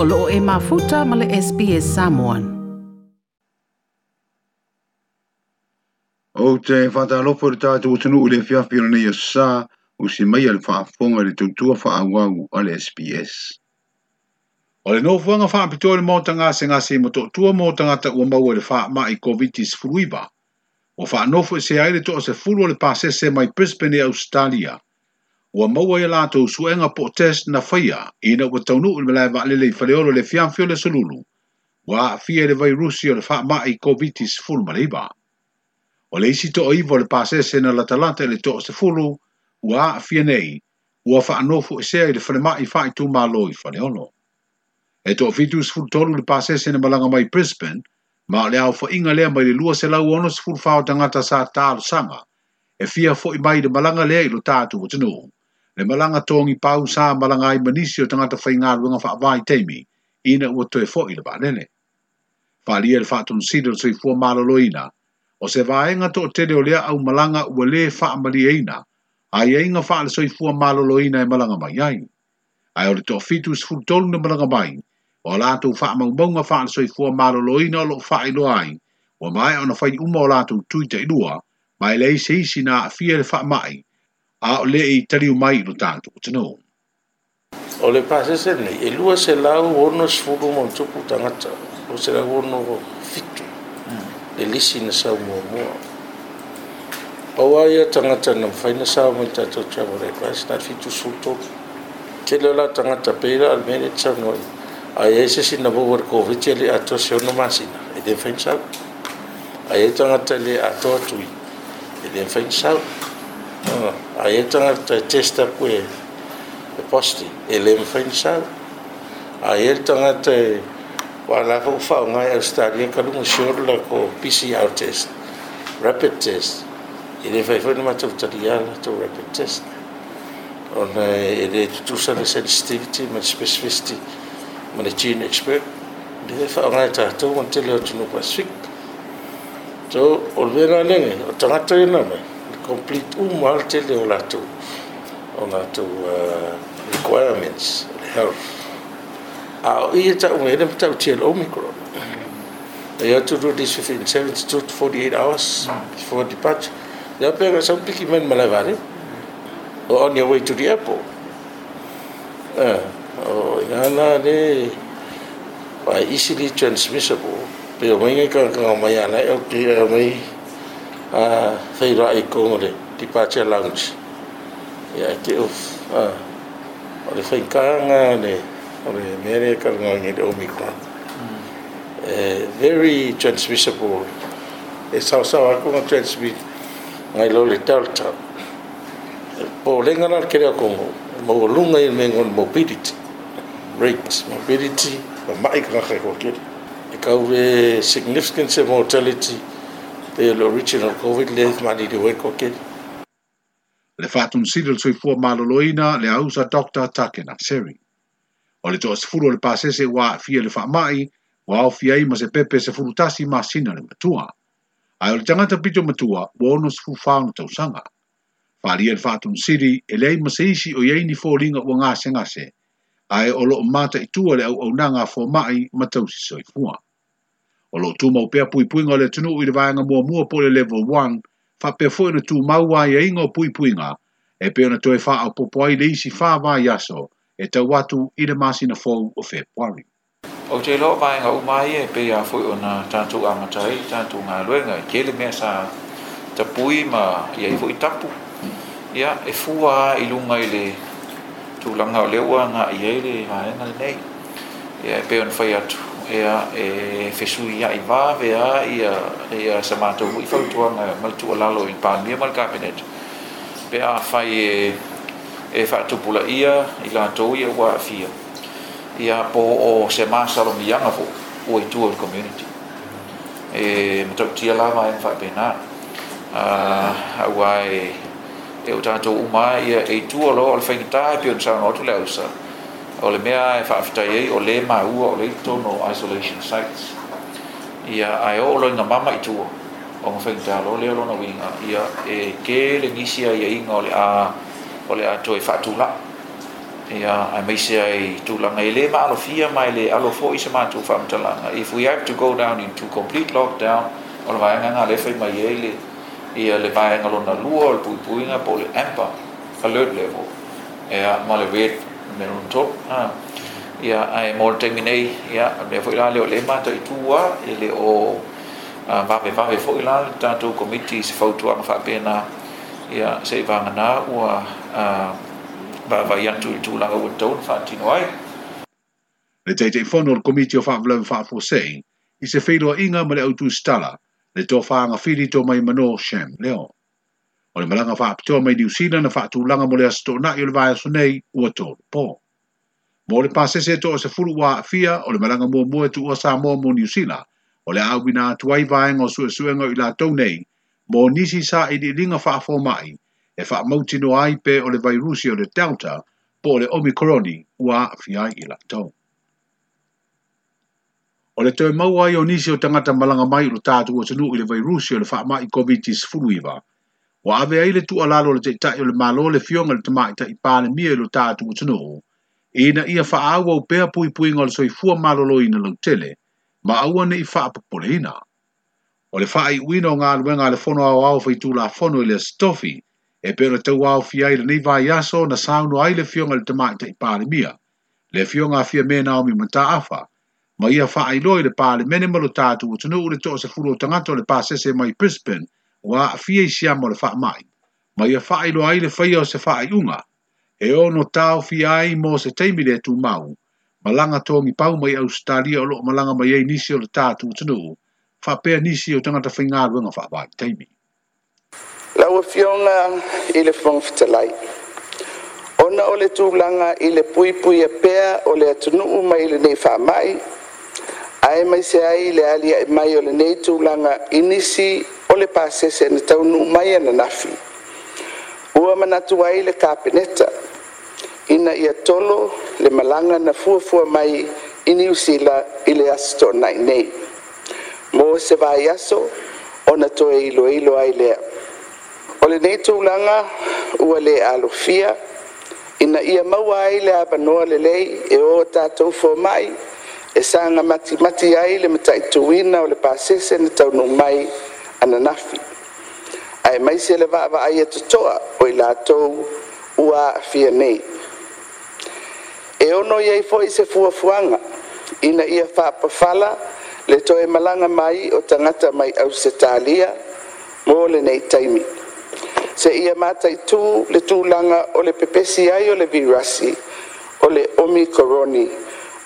o loo e mafuta ma le SPS Samoan. O te whatalofo re tātou utunu ule fiafi o nei sā, o si mai al whaafonga le tautua whaawangu a le SPS. O le nofuanga whaapitoa le mōtanga se ngase mo tō tua mōtanga ta ua mau e le whaa mai COVID-19 fruiba. O whaanofu se aile tō se furu le pāsese mai Brisbane, Australia. Australia ua maua ia latou suʻega po o test na faia ina ua taunuu i ma lae vaalele i faleolo le fiafio le sululu ua aafia i le vairusi o le faamaʻi koviti sefulu ma le iva o le isi toʻaiva o le pasese na latalata i le toʻa sefulu ua aafia nei ua faanofo esea i le falemaʻi faaitumālo i faleolo e toʻafitu sefulutolu le pasese na malaga mai brisbane ma o le aofaʻiga lea mai le lua selau ono sefulufao tagata sa talosaga e fia foʻi mai le malaga lea i lo tatou atunuu le malanga tōngi pau sā malanga i manisi o tangata whai ngā ruanga wha avai teimi, ina ua toe fo i le bānele. Whālia le whātun sida tui fua mālalo ina, o se vāenga tō te reo lea au malanga ua le wha amari eina, a i eina wha le soi fua mālalo ina e malanga mai ai. Ai o le tō fitu sifu tolu na malanga mai, o lātou wha amau maunga wha le soi fua mālalo ina o lo wha ilo ai, o mai ona whai uma o lātou tui te ilua, mai leisi isi na a fia le wha mai, a o le i tariu mai ilu tātu o tino. O le pāsese nei, e lua se lau ono sifuru mo tupu tangata, o se lau ono fitu, e lisi na sau mua mua. Pau ai a tangata na whaina sau mai tātou tia mo le pāsese na fitu suto, ke leo la tangata peira al mene tia noi, a e se sina vore kovitia le ato se ono masina, e den whaina sau. A e tangata le ato atui, e den whaina sau. Mm. Oh, a e tanga tai testa koe e posti e le me fai nisa a e tanga tai wala fo fa nga e stadia ka lu mo la ko PCR test rapid test e le fai fai matu tadia la to rapid test on e le tu sa le sensitivity ma specificity ma le gene expert le fa nga ta to mo te le tu no pasifik to olvera lenge o tanga tai e na mai complete umar tele on latou on latou requirements health a ia taʻuga ina matautia micro mm. omicron to do this within 72 to 48 hours before departure ia ya pega sau piki men malavare vale or on your way to the airport uh, o ya na de by easily transmissible pe o ka ka mai ana e eh, au ya mai a ah, feira e congre di pace lunch e a che uff a ah, le fai canga le le mere che non ogni de omi qua e very transmissible e sa sa va con transmit ngai lo le talta po le ngana che le congo mo lunga il mengo mobility rates mobility ma mai che ho che e cause significant mortality le original COVID le mani di wen ko kiri. Le fatun sidil sui malo loina le ausa Dr. takena seri O le tos furo le pasese wa fia le famai, wa au fia ima se pepe se furutasi ma sina le matua. Ai o le tangata pito matua, wono se fufaun tau sanga. Fali el fatun siri, ele ai masaisi o yeini fōringa o ngase ngase, ai o lo mata itua le au au nanga fō mai matau si soifua. fua. O lo tu mau pea pui pui le tunu i rewaenga mua mua po level 1, fa pea fwoi na tu mau wai e ingo pui pui nga, e pea na toi wha au popo ai leisi wha wai aso, e te watu i le masi na fōu o fe pwari. O te loa vaenga u mai e pea fwoi o na tātou amatai, tātou ngā luenga, ke le mea sa ta pui ma i aivo i tapu. Ia, e fua i lunga i le tūlanga o lewa ngā i eile i vaenga le nei. Ia, e pea na fai atu ea e fesui ia i vāve a ia ia sa mātou hui whautuanga mai tua lalo i pāmia mal kāpenet. Pe a whai e e whātupula ia i lātou ia wā fia. Ia pō o se māsaro mi yanga o i tua i community. E mātou tia lāma e mwhai pēnā. A wā e e o tātou umā ia e tua lo al whaingitā e pion sāna otu leo sāna. O le mea e whaaftai e o le ua o le no isolation sites. Ia ai o inga mama i tua. O ngawhen te alo leo lona winga. Ia e ke le nisia ia inga o le a o le a toi whaatula. Ia ai meise ai tūlanga i le ma fia mai le alofo i se mātou whaamtalanga. If we have to go down into complete lockdown, o le vaenganga le whai mai e le ia le vaenga lona lua o le puipuinga po le amber alert level. Ia ma le red menon tol ah ya ai mol termine ya le foi la le ma to i tua e o va ve va foi la ta to comiti se fo tua fa pena ya se va na o a va va ya tu tu la o to fa ti noi le te te fo no comiti o fa vlo fa fo se i se fe lo inga mo le o tu stala le to fa nga fili to mai mano shem leo o le malaga faapitoa mai niusila na faatulaga mo le asitoʻanaʻi o le vaeaso nei ua tolopō mo le pasese e toʻasefulu ua aʻafia o le malaga muamua e tuua sa moa mo niusila o le aʻauina atu ai vaega o suʻesuʻega i latou nei mo nisi sa iliʻiliga faafomaʻi e faamautino ai pe o le vairusi o le delta po o le omikroni ua aʻafia ai i latou O le toe maua i o nisi o tangata malanga mai lo tātu o tanu i le vairusi o le wha mai COVID-19 iwa o ave ai le tuʻalalo o le taʻitaʻi o le malo le fioga le tamaʻitaʻi palemia i lo tatou atunuu ina ia faaaua au pea puipuiga o le soifua malōlōina lautele ma aua neʻi faapopoleina o le faaiʻuina o galuega a le fono aoao faitulafono i le asitofi e pei ona tauaofi ai lenei vaiaso na sauno ai le fioga i le fionga fia le o mi me naomi mataafa ma ia faailoa i le palemene ma lo tatou atunuu le toʻasefulu o tagata o le pasese mai brisbane wa afia i siamo le faa mai. Ma ia faa ilo ai le faya o se faa i unga. E o tau fi ai mo se teimi tu mau. Malanga tō mi pau mai Australia o loko malanga mai ei nisi o le tātu utanu. Faa pēr nisi o tangata whingā ruanga faa bai teimi. Lau a fionga i le fong fitalai. Ona o le tūlanga i le pui pui e a pēr o le atunu mai le nei faa mai. Ae mai se ai le alia e mai o le nei tūlanga inisi le pasese ana taunuu mai ana nafi ua manatu ai le kapeneta ina ia tolo le malanga na fuafua mai i niusila i le aso toanai nei mo se vai aso ona toe iloilo ai lea o lenei tulaga ua le alofia ina ia maua ai le avanoa lelei e ō tatou fomai e sagamatimati ai le mataʻituina o le pasese na taunuu mai ananafi ae mai se le vaavaaia e totoa o i latou ua aafia nei e ono i ai foʻi se fuafuaga ina ia faapafala le toe malaga mai o tagata mai au se talia mo lenei taimi se ia mataitū le tulaga o le pepesi ai o le virasi o le omikoroni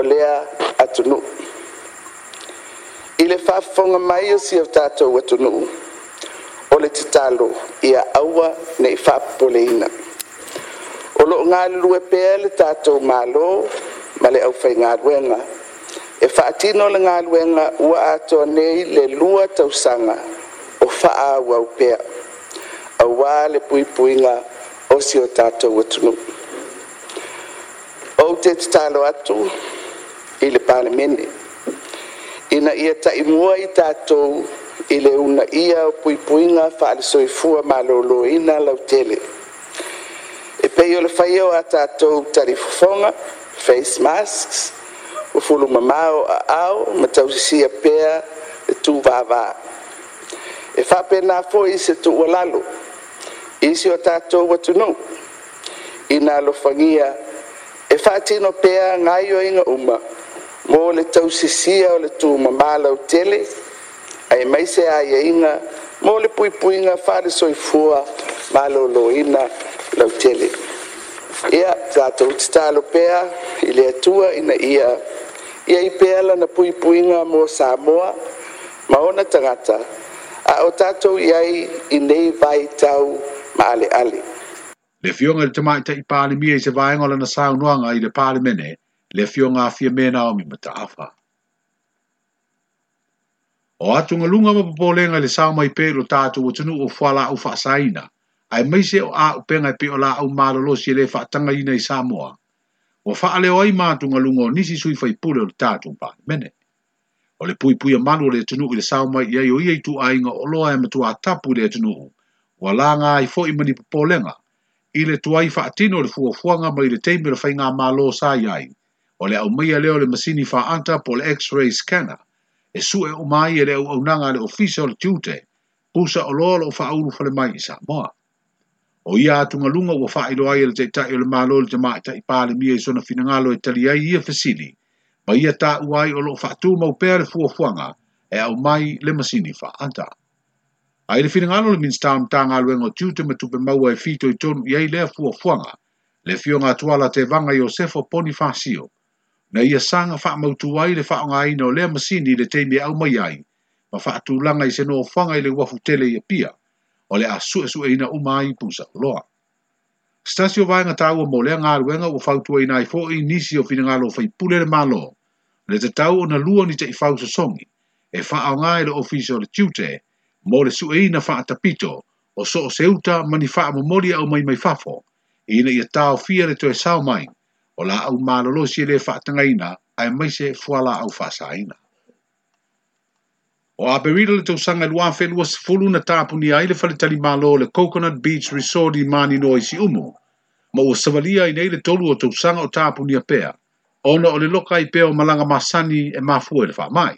o lea atunuu i e le faafofoga mai o sia o tatou atunuu o le tatalo ia aua nei faapopoleina o loo galulue pea le tatou mālō ma le ʻaufaigaluega e faatino le galuega ua atoa nei le lua tausaga o faaauau pea auā le puipuiga o si o tatou atunuu ou te tatalo atu i le palemene ina ia taʻimua i tatou i le una ia o puipuiga faalesoifua malōlōina lautele e pei o le faia o a tatou talifofoga face masks ua fulumamao aao ma tausisia pea e tuvāvā e faapena foʻi se lalo isi o tatou atunuu ina alofagia e faatino pea gaiaiga uma mo le tau sisia o le tu mamala o tele, ai mai se aia inga, mo le pui pui inga whare soifua, malo lo ina lau tele. Ia, tātou te tālo pēa, i le atua ina ia, ia i pēala na pui pui inga mo Samoa, maona tangata, a o tātou iai i nei vai tau maale ale. Le fionga le tamaita i pāle mia i se vaenga lana saunuanga i le pāle mene, le fio ngā fia mēnā o mi mata afa. O atu ngalunga ma papolenga le sāma i pēro tātu o tunu o fuala au whaasaina, ai meise o a upenga i pe o la au mālolo si le whaatanga ina i Samoa. O whaale o ai mātu ngalunga o nisi sui fai pule o tātu pa, mene. O le pui pui a manu le tunu i le sāma i ai o iei tu ainga o loa e matua tapu le tunu o la ngā i fo i mani papolenga i le tuai whaatino le fuafuanga mai le teimera whainga mālo sa i ai o le au mai leo le masini fa anta po le x-ray scanner e su e o mai e le au au nanga le official tute pusa o loa lo fa aulu fa le mai i Samoa. O ia atu ngalunga ua fa ilo ai le te itai o le malo le jama itai pa mia i sona finangalo e tali ai e ia fesili ma ia ta uai o lo fa atu mau pere fuafuanga e au mai le masini fa anta. Ai le finangalo le minstam ta ngaluenga o tute me tupe maua e fito i tonu iai lea fuafuanga le fionga atuala te vanga Iosefo Bonifacio, Ponifasio na ia sanga faa mautu wai le faa ngai no lea masini le teimi au mai ai, ma faa tulanga i seno fanga i le wafu tele ia pia, o le asu esu e ina umai pusa loa. Stasio vai ngā tāua mō lea ngā ruenga o fautua ina i fō nisi o fina ngā lo fai pule le mālo, le te tau ona lua ni te i fausa songi, e faa ngā le ofisi o le tiute, mō le su e ina faa tapito, o so o seuta mani faa mamori au mai mai fafo, e ina ia tāo fia le toe sao mai, o la au malolo si le whaatanga ina, ai mai fuala au whasa ina. O a le tau sanga lua whenua se fulu na tāpuni ai le whalitali malo le Coconut Beach Resort i Mani Noi si umo, ma ua savalia i nei le tolu o tau sanga o tāpuni a pea, ona o le loka i pea o malanga masani e mafua le wha mai.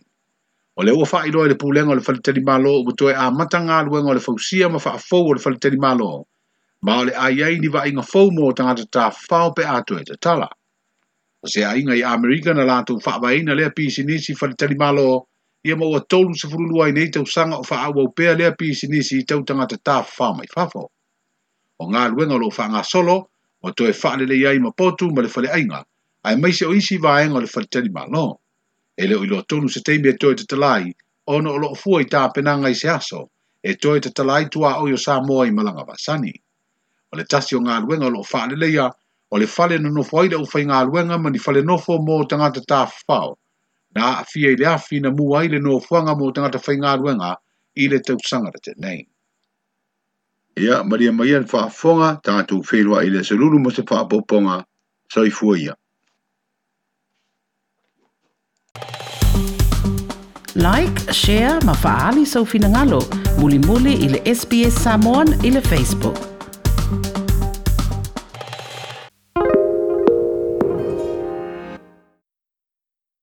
O le ua wha i roi le pūlenga o le whalitali malo o butoe a matanga luenga o le fausia ma wha a fau o le whalitali malo o ma o le ni va inga fau mo tangata ta fau pe atu e te tala. O se inga i Amerika na lātou whaava ina lea pisi nisi whare tali malo ia mau a tolu se furulu ai nei tau sanga o whaau au pea lea pisi nisi i tau tangata ta fau mai fafo. O ngā luenga lo wha ngā solo, o to e whaale le iai ma potu ma le whale ainga, ai mai se o isi vaenga le whale tali malo. E leo ilo tonu se teimi e toi te talai, ono o loo fua i tā penanga i se aso, e toi te talai tua o yo sā moa i malanga vasani o le tasi o ngā luenga o lo fale le leia, o le whale na nofo aida o whai ngā luenga ma ni fale nofo mō tangata tā whao. Nā a fia i le awhi na mū ai le nofoanga mō tangata whai ngā luenga i le tau sangara te nei. Ia, maria mai an wha whonga tangata u whelua i le saluru mo se wha poponga, sa i fua ia. Like, share, ma faali sa so ufinangalo, muli muli ili SBS Samoan ili Facebook.